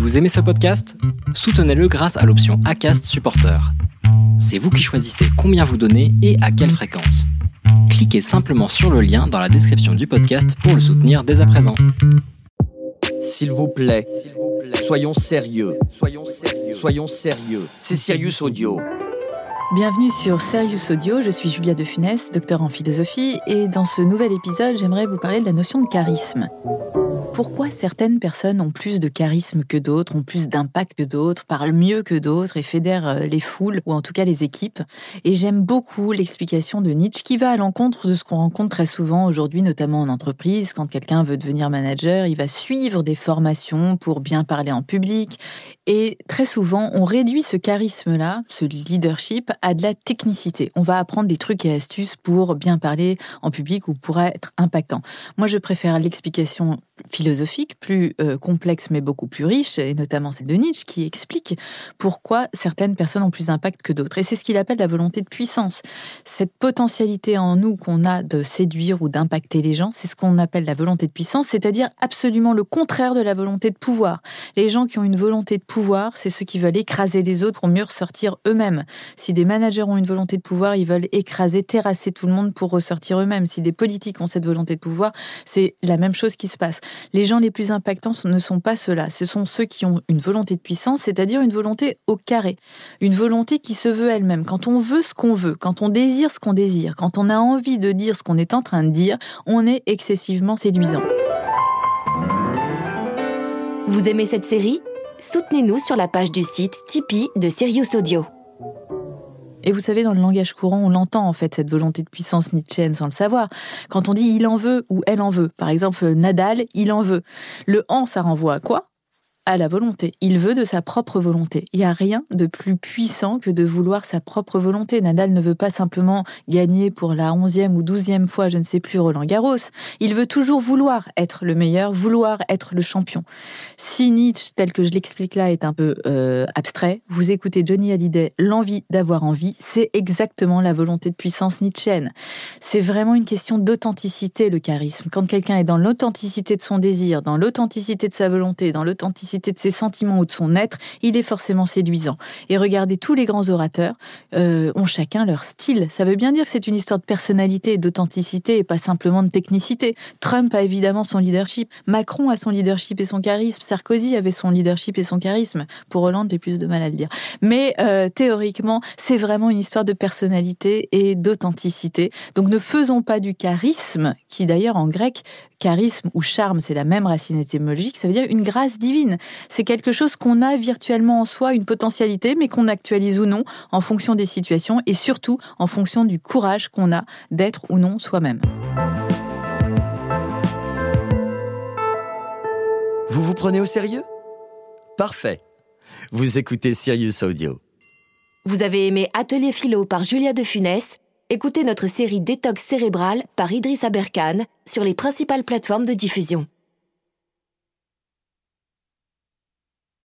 Vous aimez ce podcast? Soutenez-le grâce à l'option ACAST Supporter. C'est vous qui choisissez combien vous donnez et à quelle fréquence. Cliquez simplement sur le lien dans la description du podcast pour le soutenir dès à présent. S'il vous plaît, soyons sérieux. Soyons sérieux. Soyons sérieux. C'est Sirius Audio. Bienvenue sur Serious Audio, je suis Julia de Funès, docteur en philosophie, et dans ce nouvel épisode, j'aimerais vous parler de la notion de charisme. Pourquoi certaines personnes ont plus de charisme que d'autres, ont plus d'impact que d'autres, parlent mieux que d'autres et fédèrent euh, les foules, ou en tout cas les équipes? Et j'aime beaucoup l'explication de Nietzsche qui va à l'encontre de ce qu'on rencontre très souvent aujourd'hui, notamment en entreprise. Quand quelqu'un veut devenir manager, il va suivre des formations pour bien parler en public. Et très souvent, on réduit ce charisme-là, ce leadership, à de la technicité. On va apprendre des trucs et astuces pour bien parler en public ou pour être impactant. Moi, je préfère l'explication philosophique, plus euh, complexe mais beaucoup plus riche, et notamment celle de Nietzsche, qui explique pourquoi certaines personnes ont plus d'impact que d'autres. Et c'est ce qu'il appelle la volonté de puissance. Cette potentialité en nous qu'on a de séduire ou d'impacter les gens, c'est ce qu'on appelle la volonté de puissance, c'est-à-dire absolument le contraire de la volonté de pouvoir. Les gens qui ont une volonté de pouvoir, c'est ceux qui veulent écraser les autres pour mieux ressortir eux-mêmes. Si des managers ont une volonté de pouvoir, ils veulent écraser, terrasser tout le monde pour ressortir eux-mêmes. Si des politiques ont cette volonté de pouvoir, c'est la même chose qui se passe. Les gens les plus impactants ne sont pas ceux-là. Ce sont ceux qui ont une volonté de puissance, c'est-à-dire une volonté au carré. Une volonté qui se veut elle-même. Quand on veut ce qu'on veut, quand on désire ce qu'on désire, quand on a envie de dire ce qu'on est en train de dire, on est excessivement séduisant. Vous aimez cette série? Soutenez-nous sur la page du site Tipeee de Sirius Audio. Et vous savez, dans le langage courant, on l'entend en fait, cette volonté de puissance nietzschéenne sans le savoir. Quand on dit il en veut ou elle en veut, par exemple Nadal, il en veut. Le en, ça renvoie à quoi? À la volonté. Il veut de sa propre volonté. Il n'y a rien de plus puissant que de vouloir sa propre volonté. Nadal ne veut pas simplement gagner pour la onzième ou douzième fois, je ne sais plus, Roland Garros. Il veut toujours vouloir être le meilleur, vouloir être le champion. Si Nietzsche, tel que je l'explique là, est un peu euh, abstrait, vous écoutez Johnny Hallyday, l'envie d'avoir envie, c'est exactement la volonté de puissance nietzschéenne. C'est vraiment une question d'authenticité, le charisme. Quand quelqu'un est dans l'authenticité de son désir, dans l'authenticité de sa volonté, dans l'authenticité de ses sentiments ou de son être, il est forcément séduisant. Et regardez, tous les grands orateurs euh, ont chacun leur style. Ça veut bien dire que c'est une histoire de personnalité et d'authenticité et pas simplement de technicité. Trump a évidemment son leadership, Macron a son leadership et son charisme, Sarkozy avait son leadership et son charisme. Pour Hollande, j'ai plus de mal à le dire. Mais euh, théoriquement, c'est vraiment une histoire de personnalité et d'authenticité. Donc ne faisons pas du charisme, qui d'ailleurs en grec charisme ou charme, c'est la même racine étymologique, ça veut dire une grâce divine. C'est quelque chose qu'on a virtuellement en soi, une potentialité, mais qu'on actualise ou non en fonction des situations et surtout en fonction du courage qu'on a d'être ou non soi-même. Vous vous prenez au sérieux? Parfait. Vous écoutez Sirius Audio. Vous avez aimé Atelier Philo par Julia de Funès? Écoutez notre série Détox cérébral par Idriss Aberkan sur les principales plateformes de diffusion.